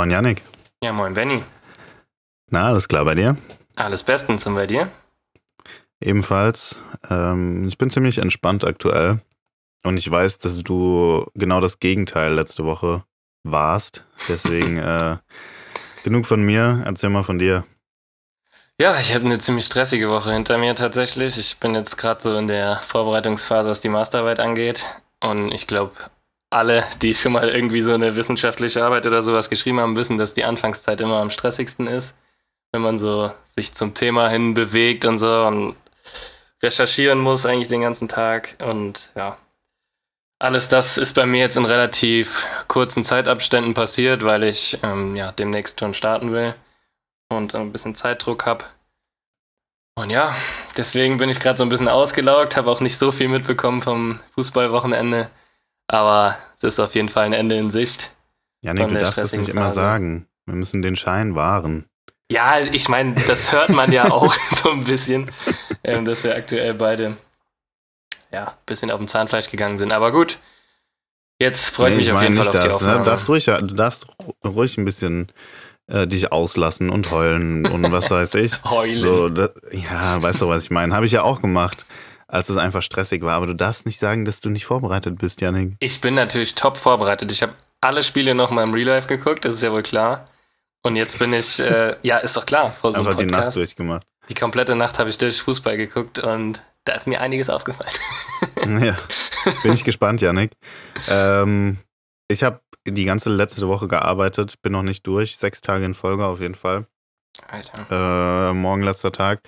Moin Yannick. Ja, moin Benny. Na, alles klar bei dir? Alles bestens und bei dir? Ebenfalls. Ähm, ich bin ziemlich entspannt aktuell. Und ich weiß, dass du genau das Gegenteil letzte Woche warst. Deswegen äh, genug von mir. Erzähl mal von dir. Ja, ich habe eine ziemlich stressige Woche hinter mir tatsächlich. Ich bin jetzt gerade so in der Vorbereitungsphase, was die Masterarbeit angeht. Und ich glaube, alle, die schon mal irgendwie so eine wissenschaftliche Arbeit oder sowas geschrieben haben, wissen, dass die Anfangszeit immer am stressigsten ist. Wenn man so sich zum Thema hin bewegt und so und recherchieren muss eigentlich den ganzen Tag. Und ja, alles das ist bei mir jetzt in relativ kurzen Zeitabständen passiert, weil ich ähm, ja demnächst schon starten will und ein bisschen Zeitdruck habe. Und ja, deswegen bin ich gerade so ein bisschen ausgelaugt, habe auch nicht so viel mitbekommen vom Fußballwochenende, aber es ist auf jeden Fall ein Ende in Sicht. Janik, du darfst das nicht Phase. immer sagen. Wir müssen den Schein wahren. Ja, ich meine, das hört man ja auch so ein bisschen, ähm, dass wir aktuell beide ja, ein bisschen auf dem Zahnfleisch gegangen sind. Aber gut, jetzt freue ich nee, mich ich auf jeden Fall auf das, die Aufnahme. Ne? Du darfst ruhig, du darfst ruhig ein bisschen äh, dich auslassen und heulen und was weiß ich. Heulen. So, das, ja, weißt du, was ich meine? Habe ich ja auch gemacht, als es einfach stressig war. Aber du darfst nicht sagen, dass du nicht vorbereitet bist, Janik. Ich bin natürlich top vorbereitet. Ich habe alle Spiele noch mal im Real Life geguckt, das ist ja wohl klar. Und jetzt bin ich, äh, ja, ist doch klar, vor so Einfach die Nacht durchgemacht. Die komplette Nacht habe ich durch Fußball geguckt und da ist mir einiges aufgefallen. ja, bin ich gespannt, Janik. Ähm, ich habe die ganze letzte Woche gearbeitet, bin noch nicht durch. Sechs Tage in Folge auf jeden Fall. Alter. Äh, morgen letzter Tag.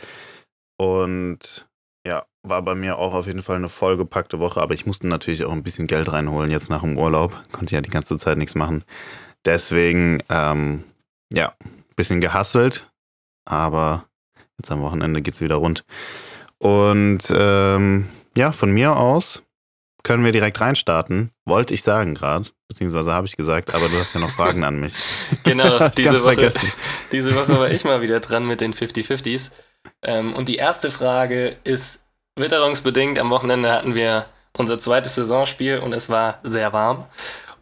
Und war bei mir auch auf jeden Fall eine vollgepackte Woche, aber ich musste natürlich auch ein bisschen Geld reinholen jetzt nach dem Urlaub. Konnte ja die ganze Zeit nichts machen. Deswegen, ähm, ja, bisschen gehasselt, aber jetzt am Wochenende geht's wieder rund. Und ähm, ja, von mir aus können wir direkt reinstarten. Wollte ich sagen gerade, beziehungsweise habe ich gesagt, aber du hast ja noch Fragen an mich. Genau, diese Woche, diese Woche war ich mal wieder dran mit den 50-50s. Ähm, und die erste Frage ist witterungsbedingt. Am Wochenende hatten wir unser zweites Saisonspiel und es war sehr warm.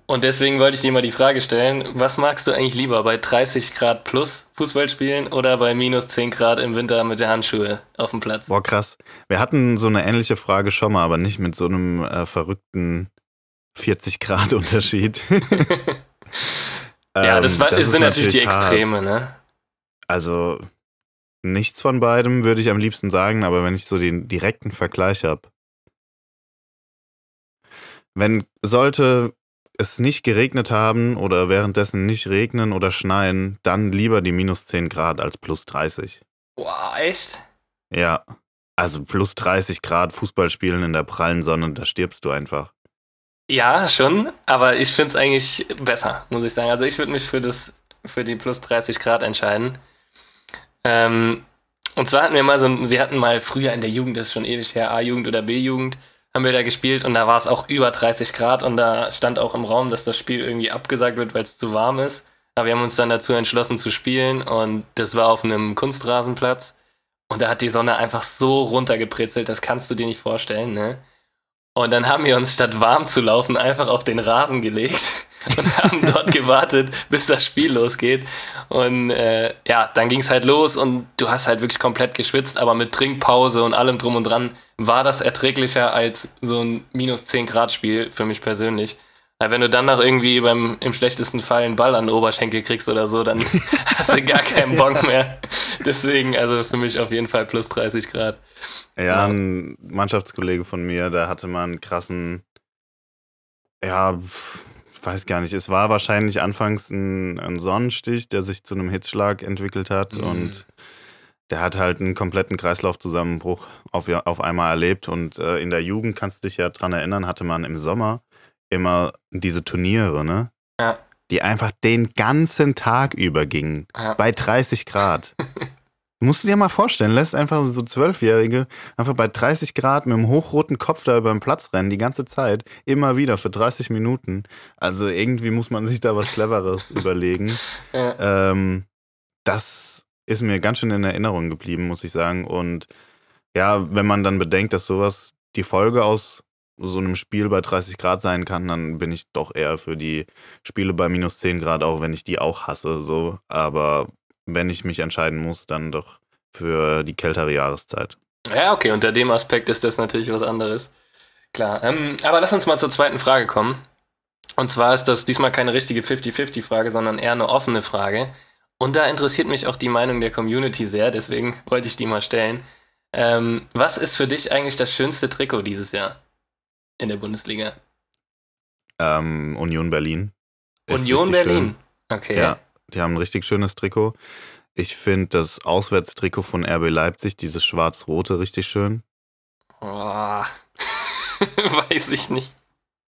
Und deswegen wollte ich dir mal die Frage stellen, was magst du eigentlich lieber, bei 30 Grad plus Fußball spielen oder bei minus 10 Grad im Winter mit der Handschuhe auf dem Platz? Boah, krass. Wir hatten so eine ähnliche Frage schon mal, aber nicht mit so einem äh, verrückten 40 Grad Unterschied. ja, das, war, ähm, das sind natürlich die Extreme, hart. ne? Also, nichts von beidem würde ich am liebsten sagen, aber wenn ich so den direkten Vergleich habe. Wenn sollte es nicht geregnet haben oder währenddessen nicht regnen oder schneien, dann lieber die minus 10 Grad als plus 30. Boah, echt? Ja. Also plus 30 Grad Fußball spielen in der prallen Sonne, da stirbst du einfach. Ja, schon, aber ich finde es eigentlich besser, muss ich sagen. Also ich würde mich für das, für die plus 30 Grad entscheiden. Ähm, und zwar hatten wir mal so, wir hatten mal früher in der Jugend, das ist schon ewig her, A-Jugend oder B-Jugend, haben wir da gespielt und da war es auch über 30 Grad und da stand auch im Raum, dass das Spiel irgendwie abgesagt wird, weil es zu warm ist. Aber wir haben uns dann dazu entschlossen zu spielen und das war auf einem Kunstrasenplatz und da hat die Sonne einfach so runtergepritzelt, das kannst du dir nicht vorstellen, ne? Und dann haben wir uns statt warm zu laufen einfach auf den Rasen gelegt und haben dort gewartet, bis das Spiel losgeht. Und äh, ja, dann ging es halt los und du hast halt wirklich komplett geschwitzt, aber mit Trinkpause und allem drum und dran war das erträglicher als so ein minus 10 Grad Spiel für mich persönlich. Weil wenn du dann noch irgendwie beim im schlechtesten Fall einen Ball an den Oberschenkel kriegst oder so, dann hast du gar keinen Bock mehr. Deswegen, also für mich auf jeden Fall plus 30 Grad. Ja, ein Mannschaftskollege von mir, der hatte mal einen krassen, ja, weiß gar nicht, es war wahrscheinlich anfangs ein, ein Sonnenstich, der sich zu einem Hitzschlag entwickelt hat mhm. und der hat halt einen kompletten Kreislaufzusammenbruch auf, auf einmal erlebt. Und äh, in der Jugend, kannst du dich ja dran erinnern, hatte man im Sommer immer diese Turniere, ne? Ja. Die einfach den ganzen Tag über gingen. Ja. Bei 30 Grad. musst du dir mal vorstellen, lässt einfach so Zwölfjährige einfach bei 30 Grad mit einem hochroten Kopf da über den Platz rennen, die ganze Zeit, immer wieder für 30 Minuten. Also irgendwie muss man sich da was Cleveres überlegen. Ja. Ähm, das ist mir ganz schön in Erinnerung geblieben, muss ich sagen. Und ja, wenn man dann bedenkt, dass sowas die Folge aus so einem Spiel bei 30 Grad sein kann, dann bin ich doch eher für die Spiele bei minus 10 Grad, auch wenn ich die auch hasse. So. Aber wenn ich mich entscheiden muss, dann doch für die kältere Jahreszeit. Ja, okay, unter dem Aspekt ist das natürlich was anderes. Klar. Ähm, aber lass uns mal zur zweiten Frage kommen. Und zwar ist das diesmal keine richtige 50-50-Frage, sondern eher eine offene Frage. Und da interessiert mich auch die Meinung der Community sehr, deswegen wollte ich die mal stellen. Ähm, was ist für dich eigentlich das schönste Trikot dieses Jahr in der Bundesliga? Ähm, Union Berlin. Union Berlin? Schön. Okay. Ja, die haben ein richtig schönes Trikot. Ich finde das Auswärtstrikot von RB Leipzig, dieses schwarz-rote, richtig schön. Oh, weiß ich nicht.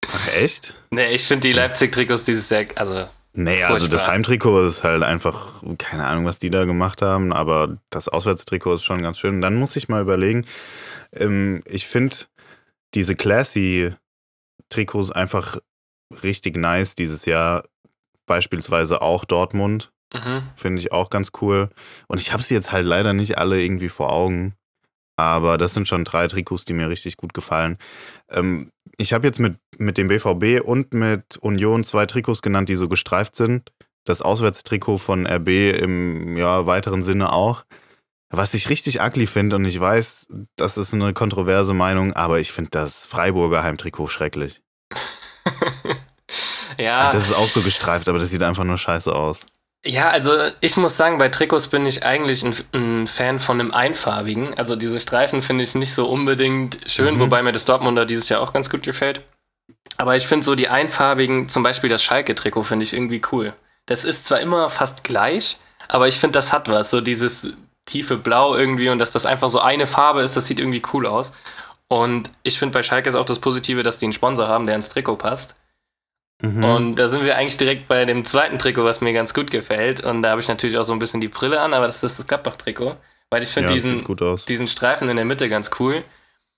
Ach, echt? Nee, ich finde die Leipzig-Trikots dieses Jahr, also. Nee, also das Heimtrikot ist halt einfach, keine Ahnung, was die da gemacht haben, aber das Auswärtstrikot ist schon ganz schön. Und dann muss ich mal überlegen, ähm, ich finde diese Classy-Trikots einfach richtig nice dieses Jahr. Beispielsweise auch Dortmund. Mhm. Finde ich auch ganz cool. Und ich habe sie jetzt halt leider nicht alle irgendwie vor Augen. Aber das sind schon drei Trikots, die mir richtig gut gefallen. Ähm, ich habe jetzt mit, mit dem BVB und mit Union zwei Trikots genannt, die so gestreift sind. Das Auswärtstrikot von RB im ja, weiteren Sinne auch. Was ich richtig ugly finde, und ich weiß, das ist eine kontroverse Meinung, aber ich finde das Freiburger Heimtrikot schrecklich. ja. Das ist auch so gestreift, aber das sieht einfach nur scheiße aus. Ja, also ich muss sagen, bei Trikots bin ich eigentlich ein, ein Fan von einem einfarbigen. Also diese Streifen finde ich nicht so unbedingt schön, mhm. wobei mir das Dortmunder dieses Jahr auch ganz gut gefällt. Aber ich finde so die einfarbigen, zum Beispiel das Schalke-Trikot, finde ich irgendwie cool. Das ist zwar immer fast gleich, aber ich finde, das hat was. So dieses tiefe Blau irgendwie und dass das einfach so eine Farbe ist, das sieht irgendwie cool aus. Und ich finde bei Schalke ist auch das Positive, dass die einen Sponsor haben, der ins Trikot passt. Mhm. Und da sind wir eigentlich direkt bei dem zweiten Trikot, was mir ganz gut gefällt. Und da habe ich natürlich auch so ein bisschen die Brille an, aber das ist das Gladbach-Trikot. Weil ich finde ja, diesen, diesen Streifen in der Mitte ganz cool.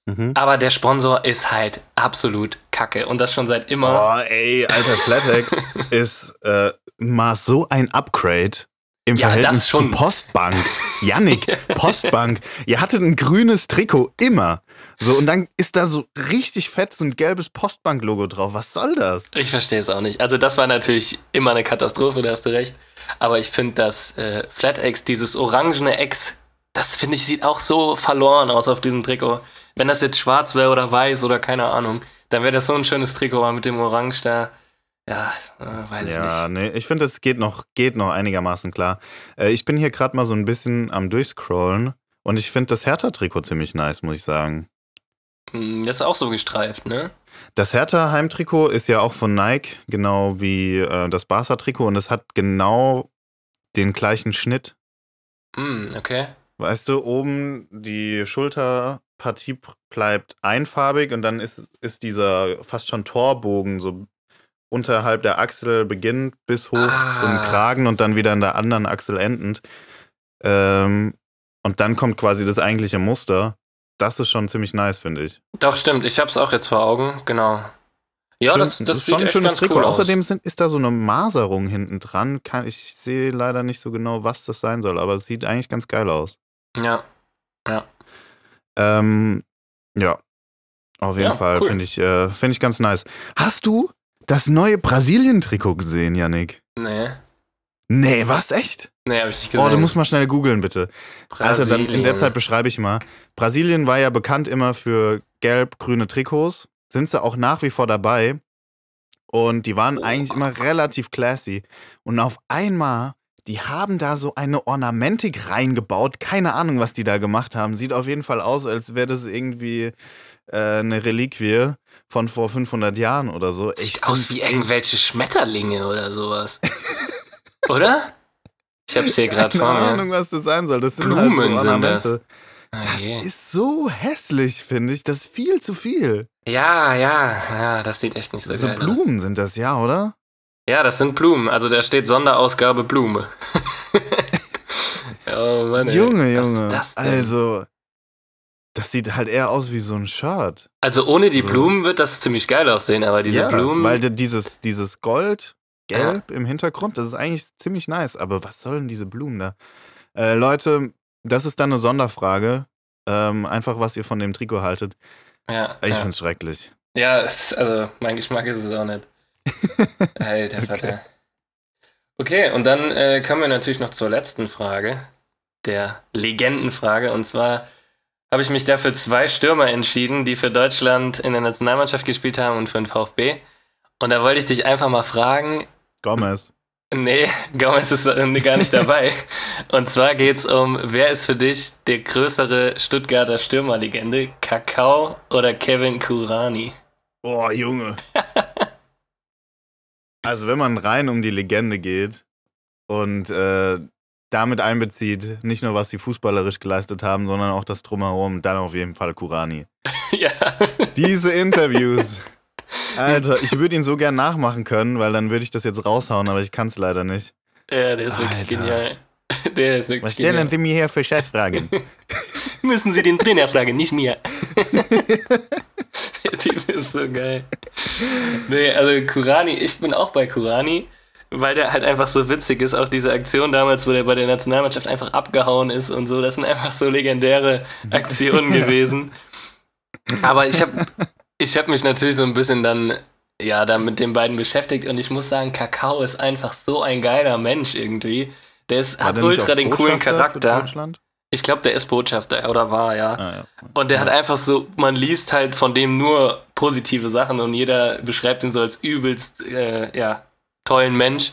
Mhm. Aber der Sponsor ist halt absolut kacke. Und das schon seit immer. Oh, ey, alter Flatex ist äh, mal so ein Upgrade im ja, Verhältnis zu Postbank. Yannick, Postbank. Ihr hattet ein grünes Trikot, immer. So, und dann ist da so richtig fett so ein gelbes Postbank-Logo drauf. Was soll das? Ich verstehe es auch nicht. Also, das war natürlich immer eine Katastrophe, da hast du recht. Aber ich finde, dass äh, FlatX, dieses orangene X, das finde ich, sieht auch so verloren aus auf diesem Trikot. Wenn das jetzt schwarz wäre oder weiß oder keine Ahnung, dann wäre das so ein schönes Trikot, aber mit dem Orange da. Ja, äh, weiß ja, ich nicht. Nee, ich finde, es geht noch, geht noch einigermaßen klar. Äh, ich bin hier gerade mal so ein bisschen am Durchscrollen und ich finde das Hertha-Trikot ziemlich nice, muss ich sagen. Hm, das ist auch so gestreift, ne? Das Hertha-Heimtrikot ist ja auch von Nike, genau wie äh, das Barca-Trikot und es hat genau den gleichen Schnitt. Mm, okay. Weißt du, oben die Schulterpartie bleibt einfarbig und dann ist, ist dieser fast schon Torbogen so unterhalb der Achsel beginnt bis hoch ah. zum Kragen und dann wieder in der anderen Achsel endend. Ähm, und dann kommt quasi das eigentliche Muster. Das ist schon ziemlich nice, finde ich. Doch, stimmt. Ich habe es auch jetzt vor Augen. Genau. Ja, Schön, das, das, das ist schon ein schönes Trikot. Cool Außerdem sind, ist da so eine Maserung hinten dran. Kann, ich sehe leider nicht so genau, was das sein soll, aber es sieht eigentlich ganz geil aus. Ja. Ja. Ähm, ja. Auf jeden ja, Fall cool. finde ich, äh, find ich ganz nice. Hast du das neue Brasilien-Trikot gesehen, Yannick? Nee. Nee, was? Echt? Nee, hab ich nicht gesehen. Oh, du musst mal schnell googeln, bitte. Brasilien. Alter, dann in der Zeit beschreibe ich mal. Brasilien war ja bekannt immer für gelb-grüne Trikots. Sind sie auch nach wie vor dabei. Und die waren eigentlich immer relativ classy. Und auf einmal, die haben da so eine Ornamentik reingebaut. Keine Ahnung, was die da gemacht haben. Sieht auf jeden Fall aus, als wäre das irgendwie äh, eine Reliquie von vor 500 Jahren oder so. Sieht aus wie irgendwelche Schmetterlinge oder sowas. oder? Ich hab's hier gerade vor mir. Keine Ahnung, was das sein soll. Das sind Blumen halt so Ornamente. Das. das ist so hässlich, finde ich. Das ist viel zu viel. Ja, ja, ja, das sieht echt nicht so, so geil aus. So Blumen sind das, ja, oder? Ja, das sind Blumen. Also da steht Sonderausgabe Blume. oh Mann, ey. Junge, Junge. Das also, das sieht halt eher aus wie so ein Shirt. Also ohne die so. Blumen wird das ziemlich geil aussehen, aber diese ja, Blumen. Weil dieses, dieses Gold gelb ja. im Hintergrund. Das ist eigentlich ziemlich nice. Aber was sollen diese Blumen da? Äh, Leute, das ist dann eine Sonderfrage. Ähm, einfach, was ihr von dem Trikot haltet. Ja. Ich ja. finde es schrecklich. Ja, es, also mein Geschmack ist es auch nicht. Alter okay. Vater. Okay, und dann äh, kommen wir natürlich noch zur letzten Frage, der Legendenfrage. Und zwar habe ich mich dafür zwei Stürmer entschieden, die für Deutschland in der Nationalmannschaft gespielt haben und für den VfB. Und da wollte ich dich einfach mal fragen. Gomez. Nee, Gomez ist äh, gar nicht dabei. Und zwar geht es um, wer ist für dich der größere Stuttgarter Stürmerlegende? Kakao oder Kevin Kurani? Boah, Junge. also wenn man rein um die Legende geht und äh, damit einbezieht, nicht nur was sie fußballerisch geleistet haben, sondern auch das Drumherum, dann auf jeden Fall Kurani. ja. Diese Interviews. Alter, ich würde ihn so gern nachmachen können, weil dann würde ich das jetzt raushauen, aber ich kann es leider nicht. Ja, der ist Alter. wirklich genial. Der ist wirklich Was stellen genial. Sie mir hier für Cheffragen? Müssen Sie den Trainer fragen, nicht mir. der Typ ist so geil. Nee, also Kurani, ich bin auch bei Kurani, weil der halt einfach so witzig ist. Auch diese Aktion damals, wo der bei der Nationalmannschaft einfach abgehauen ist und so, das sind einfach so legendäre Aktionen gewesen. Aber ich habe ich habe mich natürlich so ein bisschen dann, ja, da mit den beiden beschäftigt und ich muss sagen, Kakao ist einfach so ein geiler Mensch irgendwie. Der ist, hat ultra den coolen Charakter. Ich glaube, der ist Botschafter oder war, ja. Ah, ja. Und der ja. hat einfach so, man liest halt von dem nur positive Sachen und jeder beschreibt ihn so als übelst, äh, ja, tollen Mensch.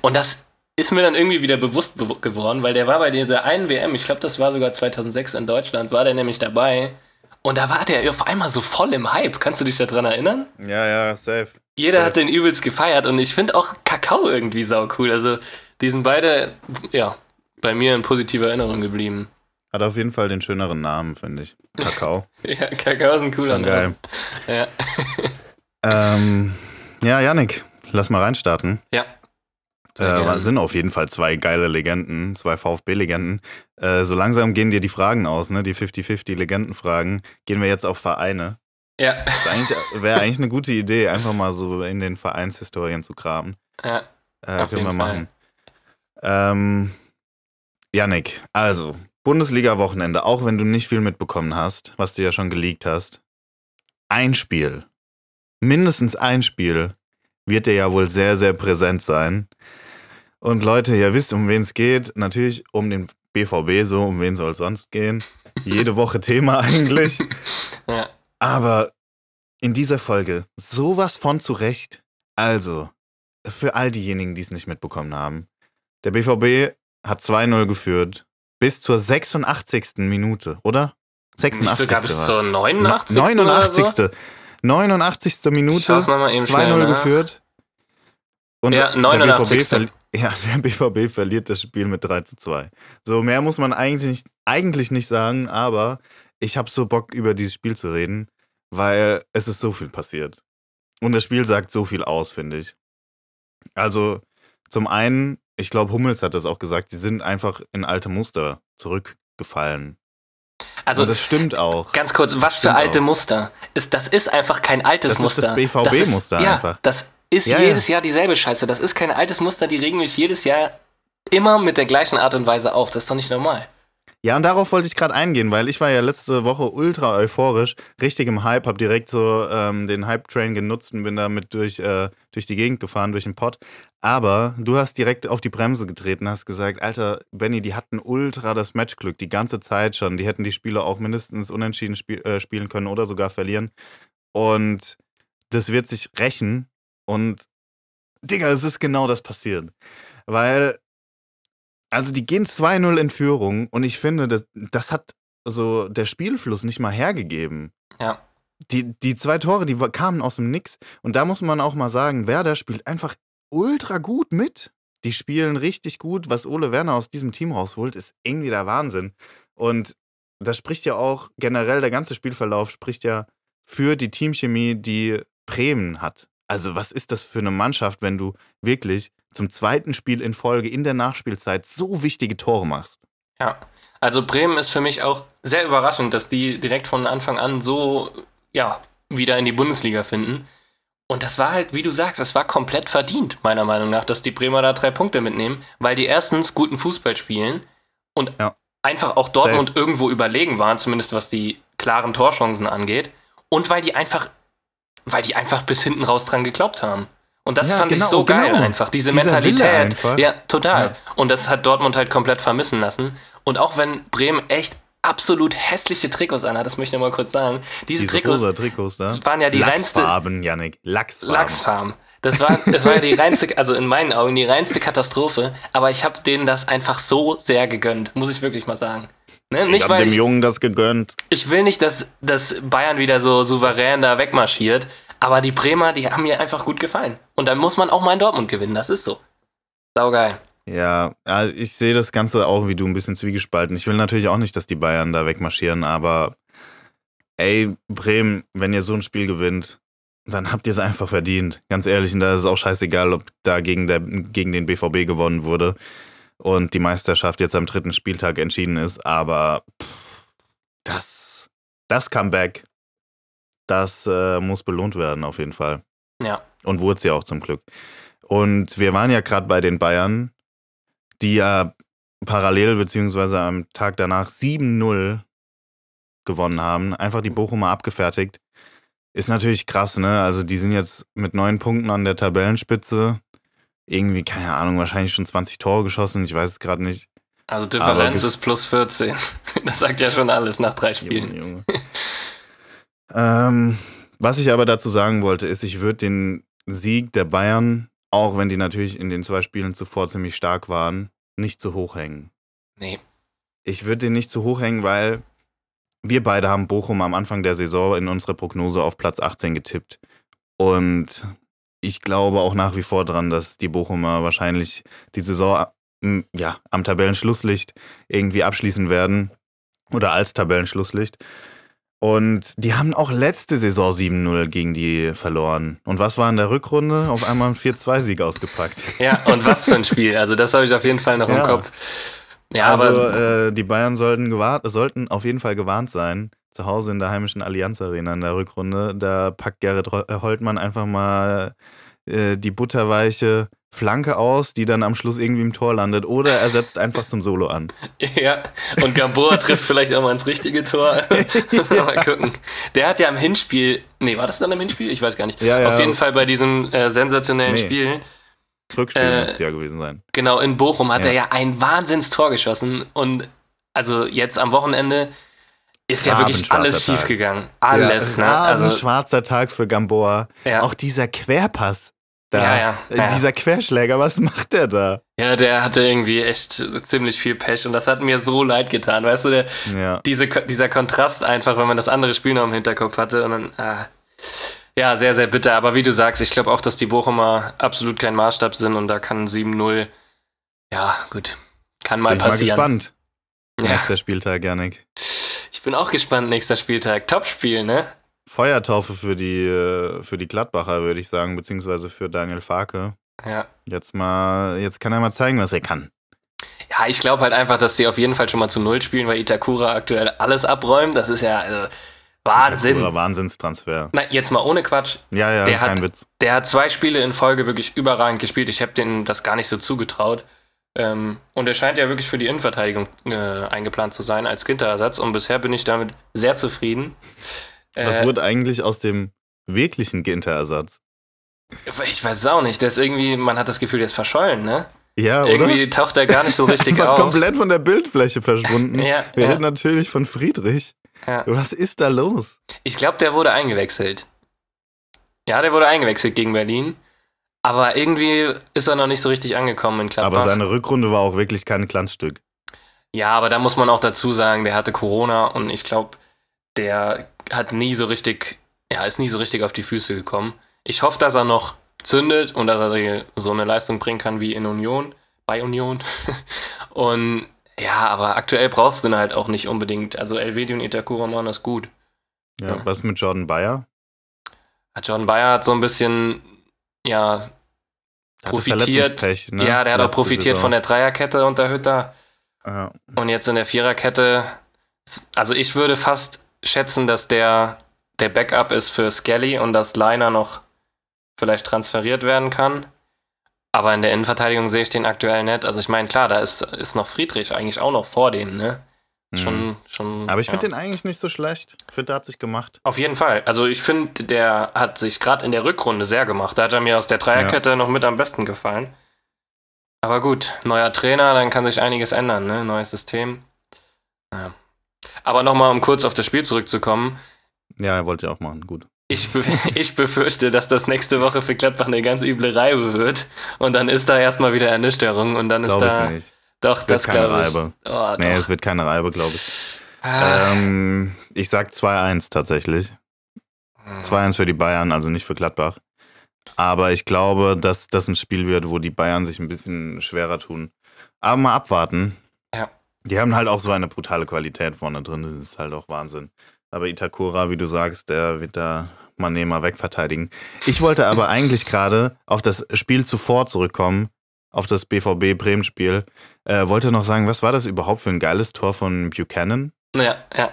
Und das ist mir dann irgendwie wieder bewusst geworden, weil der war bei dieser einen WM, ich glaube, das war sogar 2006 in Deutschland, war der nämlich dabei. Und da war der auf einmal so voll im Hype. Kannst du dich daran erinnern? Ja, ja, safe. Jeder safe. hat den übelst gefeiert und ich finde auch Kakao irgendwie sau cool. Also, die sind beide, ja, bei mir in positiver Erinnerung geblieben. Hat auf jeden Fall den schöneren Namen, finde ich. Kakao. ja, Kakao ist ein cooler Name. Geil. Ja. ähm, ja, Yannick, lass mal reinstarten. Ja. Äh, sind auf jeden Fall zwei geile Legenden, zwei VfB-Legenden. Äh, so langsam gehen dir die Fragen aus, ne? Die 50-50-Legendenfragen. Gehen wir jetzt auf Vereine. Ja. Wäre eigentlich eine gute Idee, einfach mal so in den Vereinshistorien zu kramen. Ja. Äh, können wir machen. Ähm, Yannick, also, Bundesliga-Wochenende, auch wenn du nicht viel mitbekommen hast, was du ja schon geleakt hast. Ein Spiel, mindestens ein Spiel, wird dir ja wohl sehr, sehr präsent sein. Und Leute, ihr wisst, um wen es geht. Natürlich um den BVB, so um wen soll es sonst gehen. Jede Woche Thema eigentlich. Ja. Aber in dieser Folge sowas von zurecht. Also, für all diejenigen, die es nicht mitbekommen haben. Der BVB hat 2-0 geführt bis zur 86. Minute, oder? 86. Nicht sogar bis zur 89. 89. So? 89. Minute 2-0 geführt. Und ja, 89. Der BVB, ja, der BVB verliert das Spiel mit 3 zu 2. So, mehr muss man eigentlich nicht, eigentlich nicht sagen, aber ich habe so Bock, über dieses Spiel zu reden, weil es ist so viel passiert. Und das Spiel sagt so viel aus, finde ich. Also, zum einen, ich glaube, Hummels hat das auch gesagt, sie sind einfach in alte Muster zurückgefallen. Also, Und das stimmt auch. Ganz kurz, was für alte auch. Muster? Ist, das ist einfach kein altes das Muster. Das ist das BVB-Muster einfach. Ja, das ist ja, jedes ja. Jahr dieselbe Scheiße. Das ist kein altes Muster, die regen mich jedes Jahr immer mit der gleichen Art und Weise auf. Das ist doch nicht normal. Ja, und darauf wollte ich gerade eingehen, weil ich war ja letzte Woche ultra euphorisch, richtig im Hype, hab direkt so ähm, den Hype-Train genutzt und bin damit durch, äh, durch die Gegend gefahren, durch den Pott. Aber du hast direkt auf die Bremse getreten, hast gesagt, Alter, Benny, die hatten ultra das Matchglück, die ganze Zeit schon. Die hätten die Spiele auch mindestens unentschieden spiel äh, spielen können oder sogar verlieren. Und das wird sich rächen. Und Digga, es ist genau das passiert. Weil also die gehen 2-0 in Führung und ich finde, das, das hat so der Spielfluss nicht mal hergegeben. Ja. Die, die zwei Tore, die kamen aus dem Nix. Und da muss man auch mal sagen, Werder spielt einfach ultra gut mit. Die spielen richtig gut. Was Ole Werner aus diesem Team rausholt, ist irgendwie der Wahnsinn. Und das spricht ja auch generell, der ganze Spielverlauf spricht ja für die Teamchemie, die Bremen hat. Also, was ist das für eine Mannschaft, wenn du wirklich zum zweiten Spiel in Folge in der Nachspielzeit so wichtige Tore machst. Ja, also Bremen ist für mich auch sehr überraschend, dass die direkt von Anfang an so, ja, wieder in die Bundesliga finden. Und das war halt, wie du sagst, das war komplett verdient, meiner Meinung nach, dass die Bremer da drei Punkte mitnehmen, weil die erstens guten Fußball spielen und ja. einfach auch Dortmund Safe. irgendwo überlegen waren, zumindest was die klaren Torchancen angeht. Und weil die einfach weil die einfach bis hinten raus dran geglaubt haben. Und das ja, fand genau, ich so geil genau. einfach. Diese Dieser Mentalität. Ja, total. Ja. Und das hat Dortmund halt komplett vermissen lassen. Und auch wenn Bremen echt absolut hässliche Trikots anhat, das möchte ich mal kurz sagen. Diese, Diese Trikots, Trikots ne? waren ja die Lachsfarben, reinste... Janik. Lachsfarben. Lachsfarben. Das war, das war ja die reinste, also in meinen Augen die reinste Katastrophe. Aber ich habe denen das einfach so sehr gegönnt, muss ich wirklich mal sagen. Ne? Nicht, ich habe dem ich, Jungen das gegönnt. Ich will nicht, dass, dass Bayern wieder so souverän da wegmarschiert. Aber die Bremer, die haben mir einfach gut gefallen. Und dann muss man auch mal in Dortmund gewinnen, das ist so. Saugeil. Ja, ich sehe das Ganze auch wie du ein bisschen zwiegespalten. Ich will natürlich auch nicht, dass die Bayern da wegmarschieren, aber ey, Bremen, wenn ihr so ein Spiel gewinnt, dann habt ihr es einfach verdient. Ganz ehrlich, und da ist es auch scheißegal, ob da gegen, der, gegen den BVB gewonnen wurde und die Meisterschaft jetzt am dritten Spieltag entschieden ist, aber pff, das, das Comeback das äh, muss belohnt werden, auf jeden Fall. Ja. Und wurde ja auch zum Glück. Und wir waren ja gerade bei den Bayern, die ja parallel beziehungsweise am Tag danach 7-0 gewonnen haben. Einfach die Bochumer abgefertigt. Ist natürlich krass, ne? Also die sind jetzt mit neun Punkten an der Tabellenspitze. Irgendwie, keine Ahnung, wahrscheinlich schon 20 Tore geschossen. Ich weiß es gerade nicht. Also Differenz ist plus 14. Das sagt ja schon alles nach drei Spielen. Junge, Junge. Ähm, was ich aber dazu sagen wollte, ist, ich würde den Sieg der Bayern, auch wenn die natürlich in den zwei Spielen zuvor ziemlich stark waren, nicht zu hoch hängen. Nee. Ich würde den nicht zu hoch hängen, weil wir beide haben Bochum am Anfang der Saison in unserer Prognose auf Platz 18 getippt. Und ich glaube auch nach wie vor dran, dass die Bochumer wahrscheinlich die Saison ja, am Tabellenschlusslicht irgendwie abschließen werden. Oder als Tabellenschlusslicht. Und die haben auch letzte Saison 7-0 gegen die verloren. Und was war in der Rückrunde? Auf einmal ein 4-2-Sieg ausgepackt. Ja, und was für ein Spiel. Also das habe ich auf jeden Fall noch ja. im Kopf. Ja, also aber, äh, die Bayern sollten, gewarnt, sollten auf jeden Fall gewarnt sein. Zu Hause in der heimischen Allianz Arena in der Rückrunde. Da packt Gerrit Holtmann einfach mal äh, die butterweiche Flanke aus, die dann am Schluss irgendwie im Tor landet. Oder er setzt einfach zum Solo an. Ja, und Gamboa trifft vielleicht auch mal ins richtige Tor. mal gucken. Der hat ja im Hinspiel, nee, war das dann im Hinspiel? Ich weiß gar nicht. Ja, ja. Auf jeden Fall bei diesem äh, sensationellen nee. Spiel. Rückspiel äh, muss ja gewesen sein. Genau, in Bochum hat ja. er ja ein Wahnsinnstor geschossen. Und also jetzt am Wochenende ist ja wirklich alles schiefgegangen. Alles, ja, ne? Also, ein schwarzer Tag für Gamboa. Ja. Auch dieser Querpass da. Ja, ja, äh, ja. Dieser Querschläger, was macht der da? Ja, der hatte irgendwie echt ziemlich viel Pech und das hat mir so leid getan. Weißt du, der, diese, dieser Kontrast einfach, wenn man das andere Spiel noch im Hinterkopf hatte und dann, ah, ja, sehr, sehr bitter. Aber wie du sagst, ich glaube auch, dass die Bochumer absolut kein Maßstab sind und da kann 7-0, ja, gut, kann mal bin passieren. Ich bin mal gespannt. Ja. Nächster Spieltag, Janik. Ich bin auch gespannt, nächster Spieltag. Top-Spiel, ne? Feuertaufe für die, äh, für die Gladbacher, würde ich sagen, beziehungsweise für Daniel Farke. Ja. Jetzt mal, jetzt kann er mal zeigen, was er kann. Ja, ich glaube halt einfach, dass sie auf jeden Fall schon mal zu Null spielen, weil Itakura aktuell alles abräumt. Das ist ja also, Wahnsinn. Itakura, Wahnsinnstransfer. Na, jetzt mal ohne Quatsch. Ja, ja, der kein hat, Witz. Der hat zwei Spiele in Folge wirklich überragend gespielt. Ich habe denen das gar nicht so zugetraut. Ähm, und er scheint ja wirklich für die Innenverteidigung äh, eingeplant zu sein als Ginterersatz. Und bisher bin ich damit sehr zufrieden. Was äh, wurde eigentlich aus dem wirklichen Ginter-Ersatz? Ich weiß es auch nicht. Der ist irgendwie, man hat das Gefühl, der ist verschollen, ne? Ja, oder? Irgendwie taucht er gar nicht so richtig auf. komplett von der Bildfläche verschwunden. ja, Wir ja. reden natürlich von Friedrich. Ja. Was ist da los? Ich glaube, der wurde eingewechselt. Ja, der wurde eingewechselt gegen Berlin. Aber irgendwie ist er noch nicht so richtig angekommen in Gladbach. Aber seine Rückrunde war auch wirklich kein Glanzstück. Ja, aber da muss man auch dazu sagen, der hatte Corona und ich glaube, der hat nie so richtig, ja, ist nie so richtig auf die Füße gekommen. Ich hoffe, dass er noch zündet und dass er so eine Leistung bringen kann wie in Union, bei Union. und ja, aber aktuell brauchst du ihn halt auch nicht unbedingt. Also Elvedi und Itakura machen das gut. Ja, ja. was mit Jordan Bayer? Jordan Bayer hat so ein bisschen, ja, profitiert. Ne? Ja, der hat auch profitiert Saison. von der Dreierkette unter Hütter. Ja. Und jetzt in der Viererkette, also ich würde fast schätzen, dass der der Backup ist für Skelly und dass Liner noch vielleicht transferiert werden kann. Aber in der Innenverteidigung sehe ich den aktuell nicht. Also ich meine, klar, da ist, ist noch Friedrich eigentlich auch noch vor dem, ne? Schon, schon, Aber ich finde den eigentlich nicht so schlecht. Ich finde, der hat sich gemacht. Auf jeden Fall. Also ich finde, der hat sich gerade in der Rückrunde sehr gemacht. Da hat er mir aus der Dreierkette ja. noch mit am besten gefallen. Aber gut, neuer Trainer, dann kann sich einiges ändern, ne? Neues System. Ja. Aber nochmal, um kurz auf das Spiel zurückzukommen. Ja, er wollte ja auch machen, gut. Ich, ich befürchte, dass das nächste Woche für Gladbach eine ganz üble Reibe wird. Und dann ist da erstmal wieder Ernüchterung und dann Glaub ist da. Ich nicht. Doch, das keine glaube ich. Reibe. Oh, Nee, doch. es wird keine Reibe, glaube ich. Ah. Ähm, ich sag 2-1 tatsächlich. 2-1 für die Bayern, also nicht für Gladbach. Aber ich glaube, dass das ein Spiel wird, wo die Bayern sich ein bisschen schwerer tun. Aber mal abwarten. Ja. Die haben halt auch so eine brutale Qualität vorne drin. Das ist halt auch Wahnsinn. Aber Itakura, wie du sagst, der wird da Mané mal wegverteidigen. Ich wollte aber eigentlich gerade auf das Spiel zuvor zurückkommen, auf das BVB Bremen-Spiel. Äh, wollte noch sagen, was war das überhaupt für ein geiles Tor von Buchanan? Ja, ja.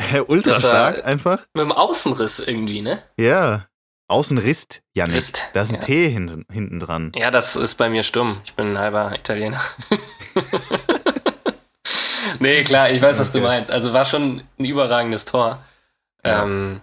Ultra stark einfach. Mit dem Außenriss irgendwie, ne? Ja. Außenrist, Janik. Rist, Da ist ein ja. T hinten, hinten dran. Ja, das ist bei mir stumm. Ich bin ein halber Italiener. nee, klar, ich weiß, was du Okay. meinst. Also war schon ein überragendes Tor. Ja. Ähm,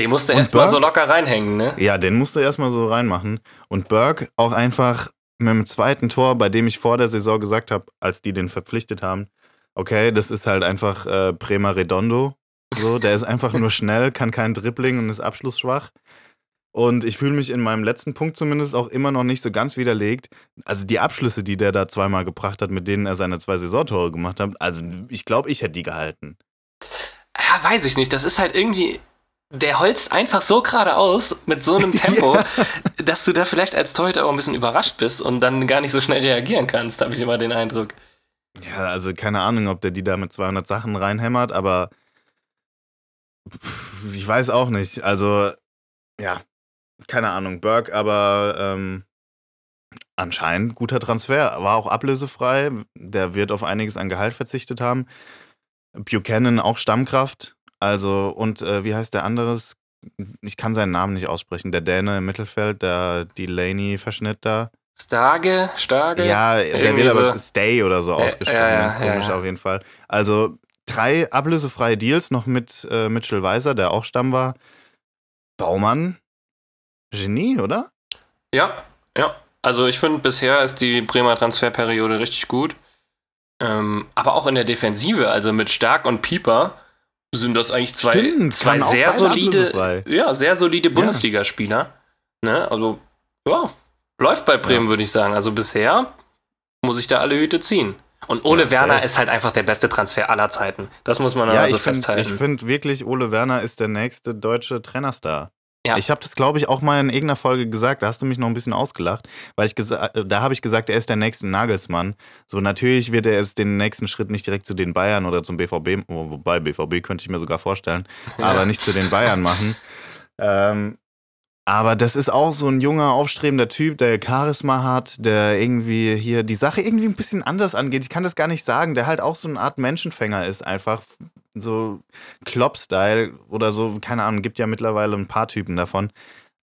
den musste Und erst mal so locker reinhängen, ne? Ja, den musst du erstmal so reinmachen. Und Burke auch einfach mit dem zweiten Tor, bei dem ich vor der Saison gesagt habe, als die den verpflichtet haben, okay, das ist halt einfach äh, Prema Redondo. So, der ist einfach nur schnell, kann kein Dribbling und ist abschlussschwach. Und ich fühle mich in meinem letzten Punkt zumindest auch immer noch nicht so ganz widerlegt. Also die Abschlüsse, die der da zweimal gebracht hat, mit denen er seine zwei Saisontore gemacht hat, also ich glaube, ich hätte die gehalten. Ja, weiß ich nicht. Das ist halt irgendwie. Der holzt einfach so geradeaus mit so einem Tempo, dass du da vielleicht als Torhüter auch ein bisschen überrascht bist und dann gar nicht so schnell reagieren kannst, habe ich immer den Eindruck. Ja, also keine Ahnung, ob der die da mit 200 Sachen reinhämmert, aber ich weiß auch nicht. Also, ja, keine Ahnung. Burke, aber ähm, anscheinend guter Transfer. War auch ablösefrei. Der wird auf einiges an Gehalt verzichtet haben. Buchanan auch Stammkraft. Also, und äh, wie heißt der anderes? Ich kann seinen Namen nicht aussprechen. Der Däne im Mittelfeld, der Delaney-Verschnitt da. Starge, Starge. Ja, der wird aber so. Stay oder so ausgesprochen. ja, ja, ganz komisch ja. auf jeden Fall. Also drei ablösefreie Deals noch mit äh, Mitchell Weiser, der auch Stamm war. Baumann, Genie, oder? Ja, ja. Also ich finde, bisher ist die Bremer Transferperiode richtig gut. Ähm, aber auch in der Defensive, also mit Stark und Pieper, sind das eigentlich zwei, Stimmt, zwei sehr solide, ja, sehr solide Bundesligaspieler. Ne? Also, ja, läuft bei Bremen, würde ich sagen. Also bisher muss ich da alle Hüte ziehen. Und Ole Ja, Werner ist halt einfach der beste Transfer aller Zeiten. Das muss man Ja, also ich finde festhalten. find wirklich, Ole Werner ist der nächste deutsche Trainerstar. Ja. Ich habe das, glaube ich, auch mal in irgendeiner Folge gesagt. Da hast du mich noch ein bisschen ausgelacht, weil ich äh, da habe ich gesagt, er ist der nächste Nagelsmann. So natürlich wird er jetzt den nächsten Schritt nicht direkt zu den Bayern oder zum BVB, wo- wobei BVB könnte ich mir sogar vorstellen, Ja. aber nicht zu den Bayern machen. Ähm, aber das ist auch so ein junger, aufstrebender Typ, der Charisma hat, der irgendwie hier die Sache irgendwie ein bisschen anders angeht. Ich kann das gar nicht sagen. Der halt auch so eine Art Menschenfänger ist, einfach so Klopp-Style oder so. Keine Ahnung, gibt ja mittlerweile ein paar Typen davon.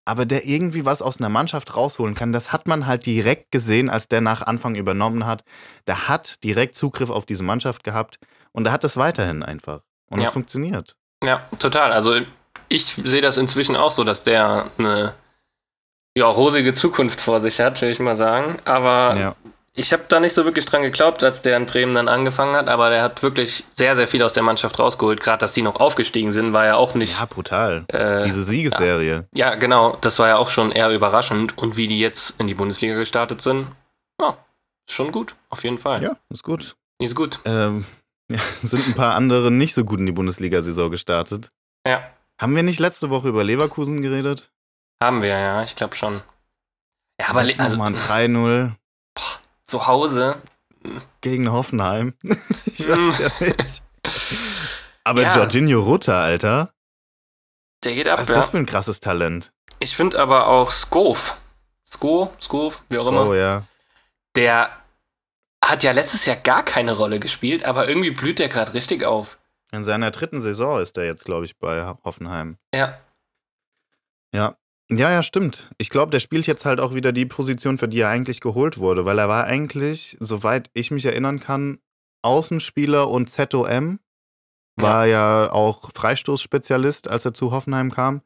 Aber der irgendwie was aus einer Mannschaft rausholen kann, das hat man halt direkt gesehen, als der nach Anfang übernommen hat. Der hat direkt Zugriff auf diese Mannschaft gehabt und er hat das weiterhin einfach. Und es Ja. funktioniert. Ja, total. Also ich sehe das inzwischen auch so, dass der eine ja, rosige Zukunft vor sich hat, will ich mal sagen. Aber Ja. Ich habe da nicht so wirklich dran geglaubt, als der in Bremen dann angefangen hat. Aber der hat wirklich sehr, sehr viel aus der Mannschaft rausgeholt. Gerade, dass die noch aufgestiegen sind, war ja auch nicht. Ja, brutal. äh, Diese Siegesserie. ja, genau. Das war ja auch schon eher überraschend. Und wie die jetzt in die Bundesliga gestartet sind, ja, ist schon gut. Auf jeden Fall. Ja, ist gut. Ist gut. Ähm, ja, sind ein paar andere nicht so gut in die Bundesliga-Saison gestartet. Ja, Haben wir nicht letzte Woche über Leverkusen geredet? haben wir, ja. Ich glaube schon. Ja, aber Jetzt also, nochmal ein 3-0 zu Hause. gegen Hoffenheim. ich Mm. weiß ja nicht. Aber Ja. Jorginho Rutter, Alter, Der geht ab, was ist ja. das für ein krasses Talent? Ich finde aber auch Skov, Sko, Skov, wie auch immer, Oh ja. der hat ja letztes Jahr gar keine Rolle gespielt, aber irgendwie blüht der gerade richtig auf. In seiner dritten Saison ist er jetzt, glaube ich, bei Hoffenheim. Ja, Ja. Ja, ja, stimmt. Ich glaube, der spielt jetzt halt auch wieder die Position, für die er eigentlich geholt wurde, weil er war eigentlich, soweit ich mich erinnern kann, Außenspieler und ZOM war ja, ja auch Freistoßspezialist, als er zu Hoffenheim kam.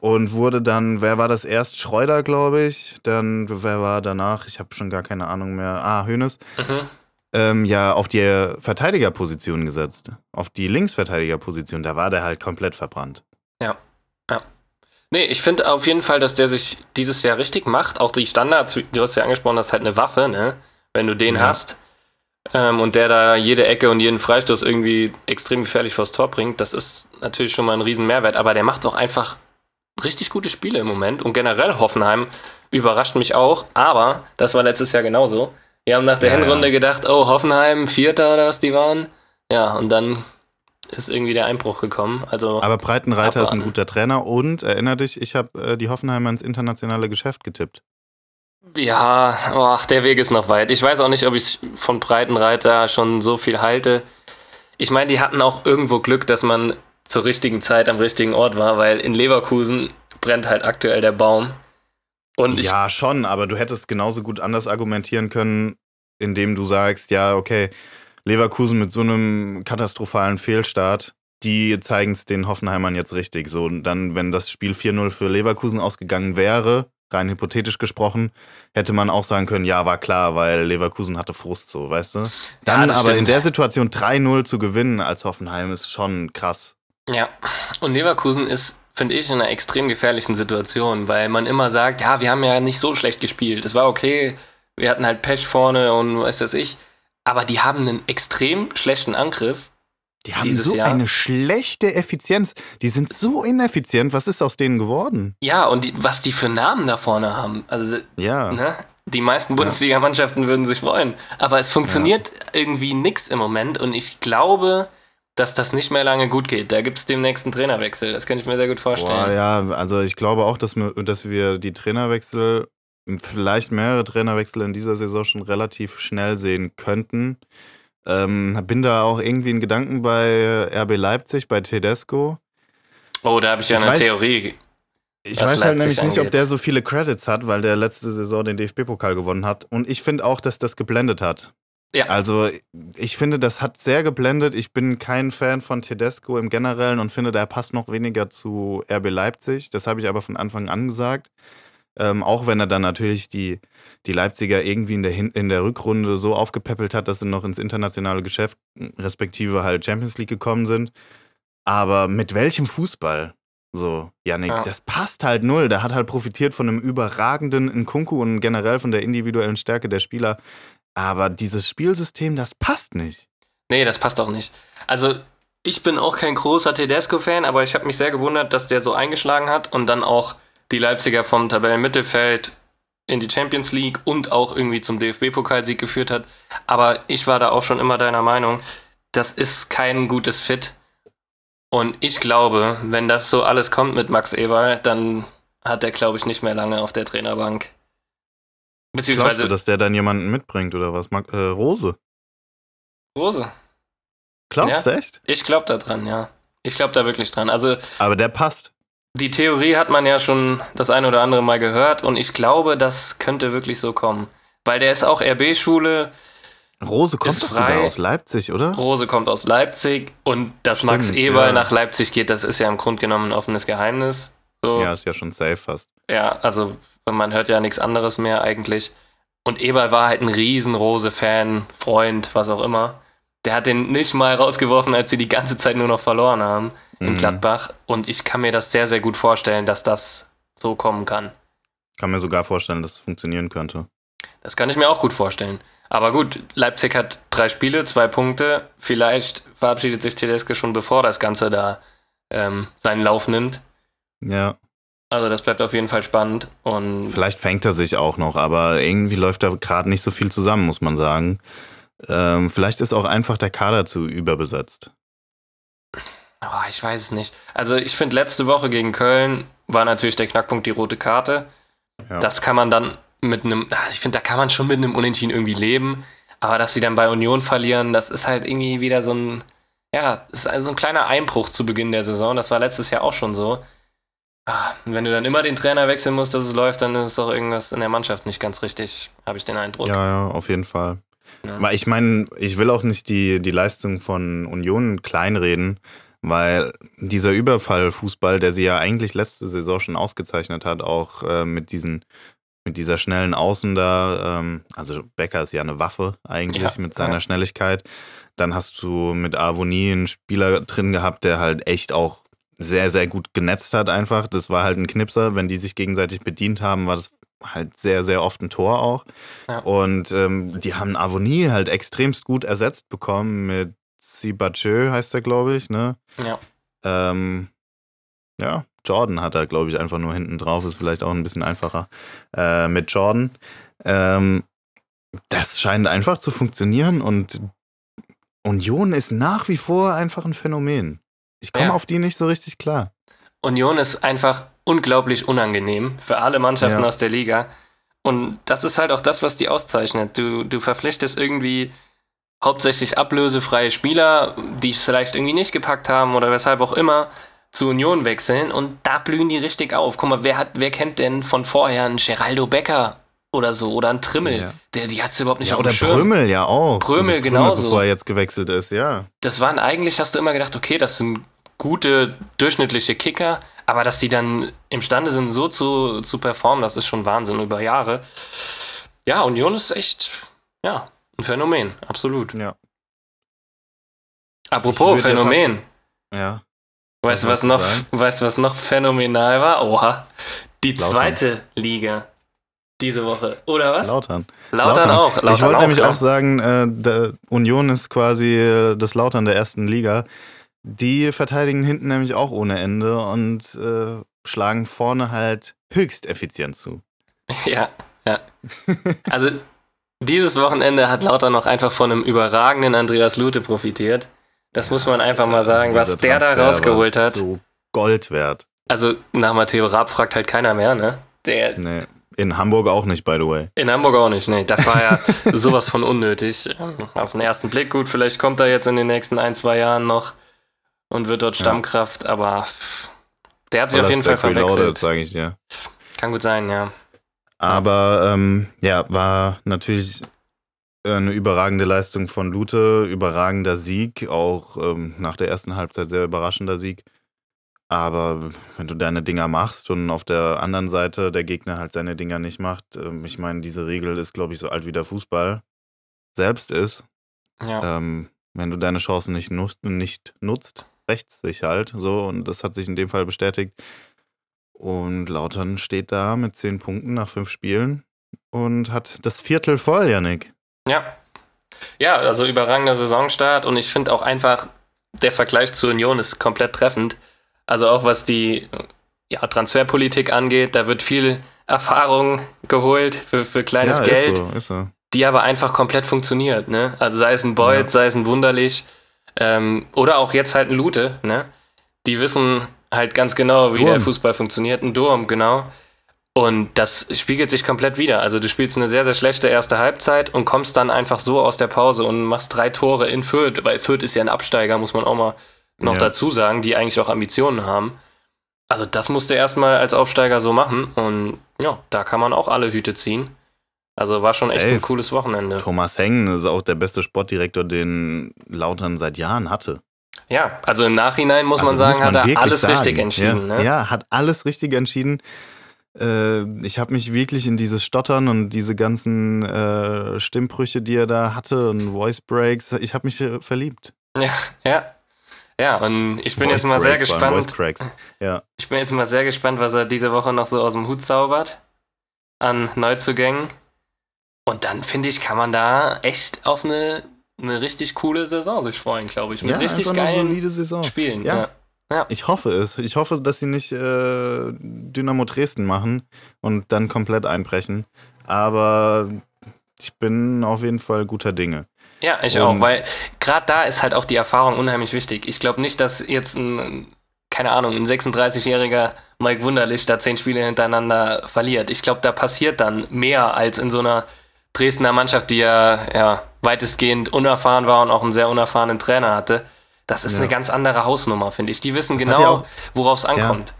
Und wurde dann, wer war das erst? Schreuder, glaube ich. Dann, wer war danach? Ich habe schon gar keine Ahnung mehr. Ah, Hönes. Mhm. Ähm, ja, auf die Verteidigerposition gesetzt. Auf die Linksverteidigerposition. Da war der halt komplett verbrannt. Ja, ja. Nee, ich finde auf jeden Fall, dass der sich dieses Jahr richtig macht. Auch die Standards, du hast ja angesprochen, das ist halt eine Waffe, ne? Wenn du den ja. hast ähm, und der da jede Ecke und jeden Freistoß irgendwie extrem gefährlich vors Tor bringt, das ist natürlich schon mal ein riesen Mehrwert. Aber der macht auch einfach richtig gute Spiele im Moment. Und generell Hoffenheim überrascht mich auch. Aber das war letztes Jahr genauso. Wir haben nach der ja, Hinrunde ja. gedacht, oh, Hoffenheim, Vierter oder was die waren. Ja, und dann ist irgendwie der Einbruch gekommen. Also Aber Breitenreiter ist ein guter Trainer und erinnere dich, ich habe äh, die Hoffenheimer ins internationale Geschäft getippt. Ja, ach, der Weg ist noch weit. Ich weiß auch nicht, ob ich von Breitenreiter schon so viel halte. Ich meine, die hatten auch irgendwo Glück, dass man zur richtigen Zeit am richtigen Ort war, weil in Leverkusen brennt halt aktuell der Baum. Und ja, schon, aber du hättest genauso gut anders argumentieren können, indem du sagst, ja, okay, Leverkusen mit so einem katastrophalen Fehlstart, die zeigen es den Hoffenheimern jetzt richtig. So, und dann, wenn das Spiel 4-0 für Leverkusen ausgegangen wäre, rein hypothetisch gesprochen, hätte man auch sagen können, ja, war klar, weil Leverkusen hatte Frust, so, weißt du? Dann ja, aber stimmt. in der Situation 3-0 zu gewinnen als Hoffenheim ist schon krass. Ja, und Leverkusen ist, finde ich, in einer extrem gefährlichen Situation, weil man immer sagt, ja, wir haben ja nicht so schlecht gespielt. Es war okay, wir hatten halt Pech vorne und weiß was ich. Aber die haben einen extrem schlechten Angriff. Die haben so Jahr. eine schlechte Effizienz. Die sind so ineffizient. Was ist aus denen geworden? Ja, und die, was die für Namen da vorne haben. Also, ja. Ne? Die meisten Bundesligamannschaften würden sich freuen. Aber es funktioniert ja. irgendwie nichts im Moment. Und ich glaube, dass das nicht mehr lange gut geht. Da gibt es demnächst einen Trainerwechsel. Das kann ich mir sehr gut vorstellen. Boah, ja, also ich glaube auch, dass wir, dass wir die Trainerwechsel vielleicht mehrere Trainerwechsel in dieser Saison schon relativ schnell sehen könnten. Ähm, bin da auch irgendwie in Gedanken bei RB Leipzig, bei Tedesco. Oh, da habe ich ja ich eine weiß, Theorie. Ich weiß halt nämlich nicht, ob der so viele Credits hat, weil der letzte Saison den DFB-Pokal gewonnen hat. Und ich finde auch, dass das geblendet hat. Ja. Also, ich finde, das hat sehr geblendet. Ich bin kein Fan von Tedesco im Generellen und finde, der passt noch weniger zu RB Leipzig. Das habe ich aber von Anfang an gesagt. Ähm, auch wenn er dann natürlich die, die Leipziger irgendwie in der, in der Rückrunde so aufgepäppelt hat, dass sie noch ins internationale Geschäft, respektive halt Champions League gekommen sind. Aber mit welchem Fußball? So, Janik, ja. das passt halt null. Der hat halt profitiert von einem überragenden Nkunku und generell von der individuellen Stärke der Spieler. Aber dieses Spielsystem, das passt nicht. Nee, das passt auch nicht. Also, ich bin auch kein großer Tedesco-Fan, aber ich habe mich sehr gewundert, dass der so eingeschlagen hat und dann auch die Leipziger vom Tabellenmittelfeld in die Champions League und auch irgendwie zum DFB-Pokalsieg geführt hat. Aber ich war da auch schon immer deiner Meinung, das ist kein gutes Fit. Und ich glaube, wenn das so alles kommt mit Max Eberl, dann hat er, glaube ich, nicht mehr lange auf der Trainerbank. Beziehungsweise. Glaubst du, dass der dann jemanden mitbringt oder was? Äh, Rose. Rose. Glaubst ja? du echt? Ich glaube da dran, ja. Ich glaube da wirklich dran. Also. Aber der passt. Die Theorie hat man ja schon das eine oder andere Mal gehört und ich glaube, das könnte wirklich so kommen. Weil der ist auch RB-Schule. Rose kommt doch sogar aus Leipzig, oder? Rose kommt aus Leipzig und dass Stimmt, Max Eberl ja. nach Leipzig geht, das ist ja im Grunde genommen ein offenes Geheimnis. So. Ja, ist ja schon safe fast. Ja, also man hört ja nichts anderes mehr eigentlich. Und Eberl war halt ein riesen Rose-Fan, Freund, was auch immer. Der hat den nicht mal rausgeworfen, als sie die ganze Zeit nur noch verloren haben in mhm. Gladbach. Und ich kann mir das sehr, sehr gut vorstellen, dass das so kommen kann. Kann mir sogar vorstellen, dass es funktionieren könnte. Das kann ich mir auch gut vorstellen. Aber gut, Leipzig hat drei Spiele, zwei Punkte. Vielleicht verabschiedet sich Tedesco schon bevor das Ganze da ähm, seinen Lauf nimmt. Ja. Also das bleibt auf jeden Fall spannend. Und Vielleicht fängt er sich auch noch, aber irgendwie läuft da gerade nicht so viel zusammen, muss man sagen. Ähm, vielleicht ist auch einfach der Kader zu überbesetzt. Oh, ich weiß es nicht. Also ich finde, letzte Woche gegen Köln war natürlich der Knackpunkt die rote Karte. Ja. Das kann man dann mit einem, also ich finde, da kann man schon mit einem Unentschieden irgendwie leben. Aber dass sie dann bei Union verlieren, das ist halt irgendwie wieder so ein, ja, ist also ein kleiner Einbruch zu Beginn der Saison. Das war letztes Jahr auch schon so. Ah, wenn du dann immer den Trainer wechseln musst, dass es läuft, dann ist doch irgendwas in der Mannschaft nicht ganz richtig, habe ich den Eindruck. Ja, ja, auf jeden Fall. Ja. Ich meine, ich will auch nicht die, die Leistung von Union kleinreden, weil dieser Überfallfußball, der sie ja eigentlich letzte Saison schon ausgezeichnet hat, auch äh, mit diesen mit dieser schnellen Außen da, ähm, also Becker ist ja eine Waffe eigentlich ja, mit seiner ja. Schnelligkeit. Dann hast du mit Avonie einen Spieler drin gehabt, der halt echt auch sehr, sehr gut genetzt hat einfach. Das war halt ein Knipser. Wenn die sich gegenseitig bedient haben, war das halt sehr, sehr oft ein Tor auch. Ja. Und ähm, die haben Avonie halt extremst gut ersetzt bekommen mit Sibachö, heißt er, glaube ich, ne? Ja. Ähm, ja, Jordan hat er, glaube ich, einfach nur hinten drauf. Ist vielleicht auch ein bisschen einfacher äh, mit Jordan. Ähm, das scheint einfach zu funktionieren und Union ist nach wie vor einfach ein Phänomen. Ich komme ja. auf die nicht so richtig klar. Union ist einfach unglaublich unangenehm für alle Mannschaften ja. aus der Liga. Und das ist halt auch das, was die auszeichnet. Du, du verpflichtest irgendwie hauptsächlich ablösefreie Spieler, die es vielleicht irgendwie nicht gepackt haben oder weshalb auch immer, zu Union wechseln und da blühen die richtig auf. Guck mal, wer, hat, wer kennt denn von vorher einen Geraldo Becker oder so oder einen Trimmel? Ja. Der, die hat es überhaupt nicht ja, auf dem Schirm. Oder Brümmel ja auch. Brümmel also genauso. Bevor er jetzt gewechselt ist, ja. Das waren eigentlich, hast du immer gedacht, okay, das sind gute, durchschnittliche Kicker, aber dass die dann imstande sind, so zu, zu performen, das ist schon Wahnsinn über Jahre. Ja, Union ist echt, ja, ein Phänomen, absolut. Ja. Apropos Phänomen. Ja, ja. Weißt du, was noch, weißt, was noch phänomenal war? Oha. Die Lautern. zweite Liga diese Woche, oder was? Lautern. Lautern, Lautern. auch. Lautern ich wollte nämlich klar. auch sagen, äh, Union ist quasi äh, das Lautern der ersten Liga. Die verteidigen hinten nämlich auch ohne Ende und äh, schlagen vorne halt höchst effizient zu. Ja, ja. Also dieses Wochenende hat Lauter noch einfach von einem überragenden Andreas Lute profitiert. Das muss man einfach mal sagen, was der da rausgeholt hat. So Gold wert. Also nach Matteo Raab fragt halt keiner mehr, ne? Der, nee. In Hamburg auch nicht, by the way. In Hamburg auch nicht, nee. Das war ja sowas von unnötig. Auf den ersten Blick, gut, vielleicht kommt er jetzt in den nächsten ein, zwei Jahren noch und wird dort Stammkraft, ja. aber der hat sich auf jeden Fall verwechselt. sage ich dir. Kann gut sein, ja. Aber ähm, ja, war natürlich eine überragende Leistung von Lute, überragender Sieg, auch ähm, nach der ersten Halbzeit sehr überraschender Sieg. Aber wenn du deine Dinger machst und auf der anderen Seite der Gegner halt seine Dinger nicht macht, ähm, ich meine, diese Regel ist, glaube ich, so alt wie der Fußball selbst ist. Ja. Ähm, wenn du deine Chancen nicht nutzt, nicht nutzt, rechts sich halt so und das hat sich in dem Fall bestätigt. Und Lautern steht da mit zehn Punkten nach fünf Spielen und hat das Viertel voll, Janik. Ja. Ja, also überragender Saisonstart und ich finde auch einfach, der Vergleich zur Union ist komplett treffend. Also auch was die ja, Transferpolitik angeht, da wird viel Erfahrung geholt für, für kleines ja, Geld, ist so, ist so. die aber einfach komplett funktioniert. Ne? Also sei es ein Beuth, ja. sei es ein Wunderlich ähm, oder auch jetzt halt ein Lute. Ne? Die wissen halt ganz genau, wie Durm. der Fußball funktioniert. Ein Durm, genau. Und das spiegelt sich komplett wieder. Also du spielst eine sehr, sehr schlechte erste Halbzeit und kommst dann einfach so aus der Pause und machst drei Tore in Fürth, weil Fürth ist ja ein Absteiger, muss man auch mal noch ja. dazu sagen, die eigentlich auch Ambitionen haben. Also das musste erstmal als Aufsteiger so machen und ja, da kann man auch alle Hüte ziehen. Also war schon Safe. echt ein cooles Wochenende. Thomas Hengen ist auch der beste Sportdirektor, den Lautern seit Jahren hatte. Ja, also im Nachhinein muss also man sagen, muss man hat er alles sagen. richtig entschieden. Ja, ne? ja, hat alles richtig entschieden. Äh, ich habe mich wirklich in dieses Stottern und diese ganzen äh, Stimmbrüche, die er da hatte und Voice Breaks, ich habe mich verliebt. Ja, ja. Ja, und ich bin Voice jetzt mal sehr gespannt. Ja. Ich bin jetzt mal sehr gespannt, was er diese Woche noch so aus dem Hut zaubert an Neuzugängen. Und dann finde ich, kann man da echt auf eine, eine richtig coole Saison sich freuen, glaube ich. Mit ja, richtig geilen Spielen. Ja. ja. Ja. Ich hoffe es. Ich hoffe, dass sie nicht äh, Dynamo Dresden machen und dann komplett einbrechen. Aber ich bin auf jeden Fall guter Dinge. Ja, ich und auch, weil gerade da ist halt auch die Erfahrung unheimlich wichtig. Ich glaube nicht, dass jetzt ein, keine Ahnung, ein 36-jähriger Mike Wunderlich da zehn Spiele hintereinander verliert. Ich glaube, da passiert dann mehr als in so einer Dresdner Mannschaft, die ja, ja weitestgehend unerfahren war und auch einen sehr unerfahrenen Trainer hatte. Das ist ja. eine ganz andere Hausnummer, finde ich. Die wissen das genau, worauf es ankommt.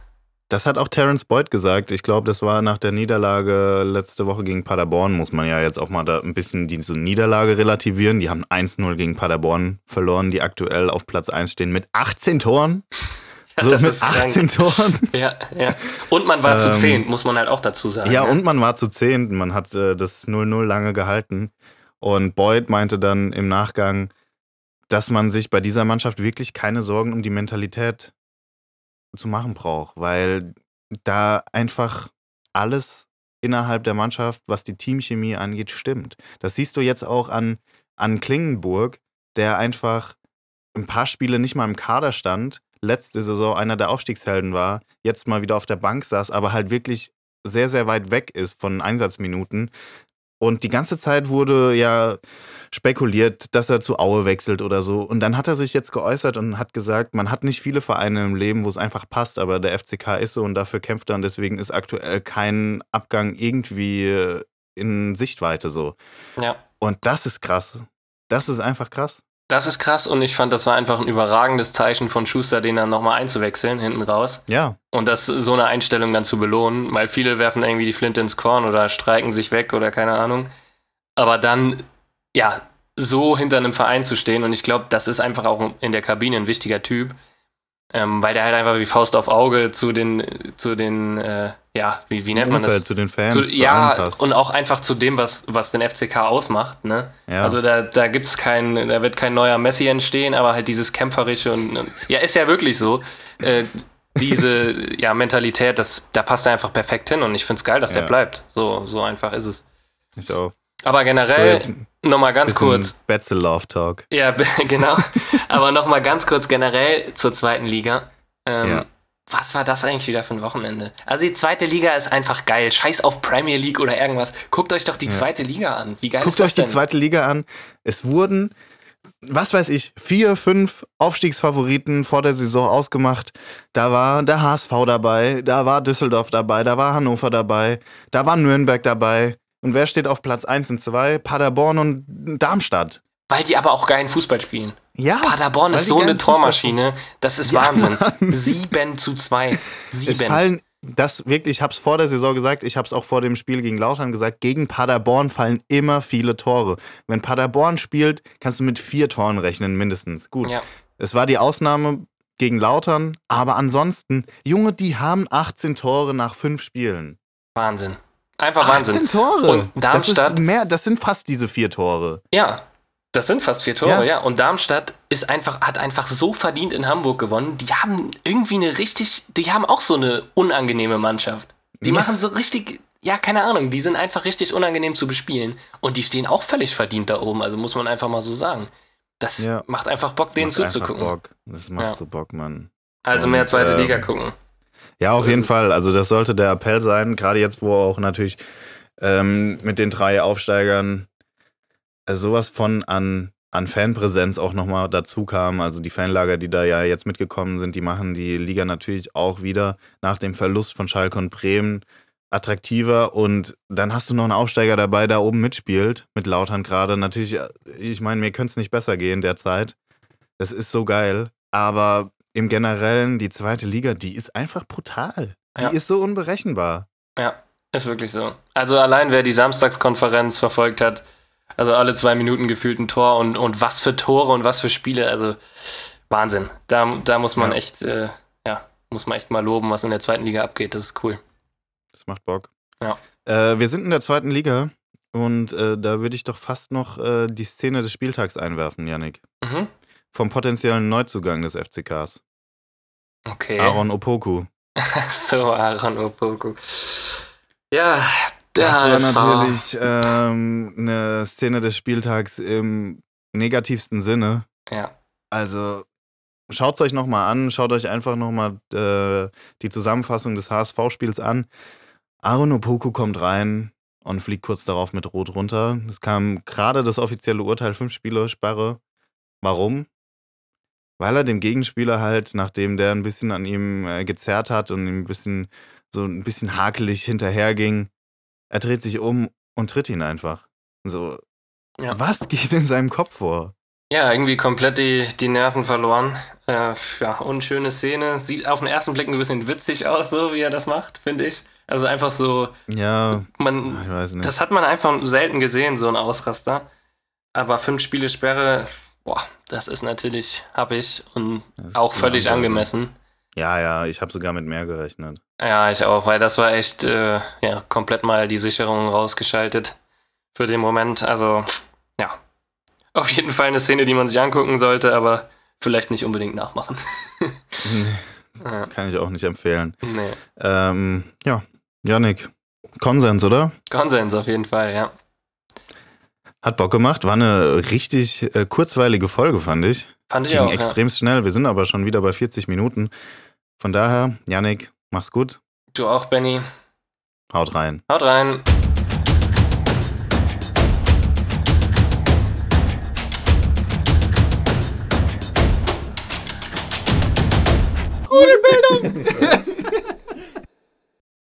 Das hat auch Terence Boyd gesagt. Ich glaube, das war nach der Niederlage letzte Woche gegen Paderborn. Muss man ja jetzt auch mal da ein bisschen diese Niederlage relativieren. Die haben 1-0 gegen Paderborn verloren, die aktuell auf Platz 1 stehen mit 18 Toren. So mit 18 krank. Toren. Ja, ja. Und man war ähm, zu 10, muss man halt auch dazu sagen. Ja, ja, und man war zu 10. Man hat äh, das 0-0 lange gehalten. Und Boyd meinte dann im Nachgang, dass man sich bei dieser Mannschaft wirklich keine Sorgen um die Mentalität zu machen braucht, weil da einfach alles innerhalb der Mannschaft, was die Teamchemie angeht, stimmt. Das siehst du jetzt auch an, an Klingenburg, der einfach ein paar Spiele nicht mal im Kader stand, letzte Saison einer der Aufstiegshelden war, jetzt mal wieder auf der Bank saß, aber halt wirklich sehr, sehr weit weg ist von Einsatzminuten. Und die ganze Zeit wurde ja spekuliert, dass er zu Aue wechselt oder so. Und dann hat er sich jetzt geäußert und hat gesagt, man hat nicht viele Vereine im Leben, wo es einfach passt, aber der FCK ist so und dafür kämpft er und deswegen ist aktuell kein Abgang irgendwie in Sichtweite so. Ja. Und das ist krass. Das ist einfach krass. Das ist krass und ich fand, das war einfach ein überragendes Zeichen von Schuster, den dann nochmal einzuwechseln, hinten raus. Ja. Und das so eine Einstellung dann zu belohnen, weil viele werfen irgendwie die Flinte ins Korn oder streiken sich weg oder keine Ahnung. Aber dann, ja, so hinter einem Verein zu stehen und ich glaube, das ist einfach auch in der Kabine ein wichtiger Typ, ähm, weil der halt einfach wie Faust auf Auge zu den, zu den, äh, ja, wie, wie nennt man das? Zu den Fans. Zu, ja, anpasst. und auch einfach zu dem, was, was den FCK ausmacht. Ne? Ja. Also da, da gibt's kein, da wird kein neuer Messi entstehen, aber halt dieses kämpferische und, und ja, ist ja wirklich so. Äh, diese ja, Mentalität, das, da passt er einfach perfekt hin und ich finde es geil, dass ja. der bleibt. So, so einfach ist es. Ich auch. Aber generell, so, nochmal ganz kurz. Betzel Love Talk. Ja, genau. Aber nochmal ganz kurz generell zur zweiten Liga. Ähm, ja. Was war das eigentlich wieder für ein Wochenende? Also die zweite Liga ist einfach geil. Scheiß auf Premier League oder irgendwas. Guckt euch doch die ja. zweite Liga an. Wie geil Guckt ist das euch die zweite Liga an. Es wurden, was weiß ich, vier, fünf Aufstiegsfavoriten vor der Saison ausgemacht. Da war der HSV dabei, da war Düsseldorf dabei, da war Hannover dabei, da war Nürnberg dabei. Und wer steht auf Platz 1 und 2? Paderborn und Darmstadt. Weil die aber auch geilen Fußball spielen. Ja. Paderborn ist so eine Tormaschine. Das ist ja, Wahnsinn. Mann. 7 zu 2. 7. Es fallen, das wirklich, ich habe es vor der Saison gesagt, ich habe es auch vor dem Spiel gegen Lautern gesagt, gegen Paderborn fallen immer viele Tore. Wenn Paderborn spielt, kannst du mit vier Toren rechnen, mindestens. Gut. Ja. Es war die Ausnahme gegen Lautern, aber ansonsten, Junge, die haben 18 Tore nach fünf Spielen. Wahnsinn. Einfach Wahnsinn. 18 Tore. Und Darmstadt. Das, ist mehr, das sind fast diese vier Tore. Ja, das sind fast vier Tore, ja. ja. Und Darmstadt ist einfach, hat einfach so verdient in Hamburg gewonnen. Die haben irgendwie eine richtig, die haben auch so eine unangenehme Mannschaft. Die ja. machen so richtig, ja, keine Ahnung, die sind einfach richtig unangenehm zu bespielen. Und die stehen auch völlig verdient da oben, also muss man einfach mal so sagen. Das ja. macht einfach Bock, denen zuzugucken. Bock. Das macht so Bock, Mann. Also Und, mehr zweite ähm, Liga gucken. Ja, auf jeden Fall. Also das sollte der Appell sein, gerade jetzt, wo auch natürlich ähm, mit den drei Aufsteigern sowas von an, an Fanpräsenz auch nochmal dazu kam. Also die Fanlager, die da ja jetzt mitgekommen sind, die machen die Liga natürlich auch wieder nach dem Verlust von Schalke und Bremen attraktiver und dann hast du noch einen Aufsteiger dabei, der oben mitspielt, mit Lautern gerade. Natürlich, ich meine, mir könnte es nicht besser gehen derzeit. Das ist so geil. Aber im Generellen, die zweite Liga, die ist einfach brutal. Die ja. ist so unberechenbar. Ja, ist wirklich so. Also allein wer die Samstagskonferenz verfolgt hat, also alle zwei Minuten gefühlt ein Tor und, und was für Tore und was für Spiele, also Wahnsinn. Da, da muss man ja. echt, äh, ja, muss man echt mal loben, was in der zweiten Liga abgeht. Das ist cool. Das macht Bock. Ja. Äh, wir sind in der zweiten Liga und äh, da würde ich doch fast noch äh, die Szene des Spieltags einwerfen, Yannick. Mhm vom potenziellen Neuzugang des FCKs. Okay. Aaron Opoku. so, Aaron Opoku. Ja, das war natürlich ähm, eine Szene des Spieltags im negativsten Sinne. Ja. Also schaut es euch nochmal an, schaut euch einfach nochmal äh, die Zusammenfassung des HSV-Spiels an. Aaron Opoku kommt rein und fliegt kurz darauf mit Rot runter. Es kam gerade das offizielle Urteil, fünf Spiele Sperre. Warum? Weil er dem Gegenspieler halt, nachdem der ein bisschen an ihm äh, gezerrt hat und ihm ein bisschen so ein bisschen hakelig hinterherging, er dreht sich um und tritt ihn einfach. So, ja. was geht in seinem Kopf vor? Ja, irgendwie komplett die, die Nerven verloren. Äh, ja, unschöne Szene. Sieht auf den ersten Blick ein bisschen witzig aus, so wie er das macht, finde ich. Also einfach so. Ja. Man, ich weiß nicht. Das hat man einfach selten gesehen, so ein Ausraster. Aber fünf Spiele Sperre, boah, das ist natürlich ich und auch völlig angemessen. Ja, ja, ich habe sogar mit mehr gerechnet. Ja, ich auch, weil das war echt äh, ja, komplett mal die Sicherung rausgeschaltet für den Moment. Also, ja, auf jeden Fall eine Szene, die man sich angucken sollte, aber vielleicht nicht unbedingt nachmachen. nee, ja. Kann ich auch nicht empfehlen. Nee. Ähm, ja, Janik, Konsens, oder? Konsens auf jeden Fall, ja. Hat Bock gemacht, war eine richtig äh, kurzweilige Folge, fand ich. Fand ich Ging auch. extrem ja. schnell. Wir sind aber schon wieder bei 40 Minuten. Von daher, Janik, mach's gut. Du auch, Benny. Haut rein. Haut rein. Rudelbildung!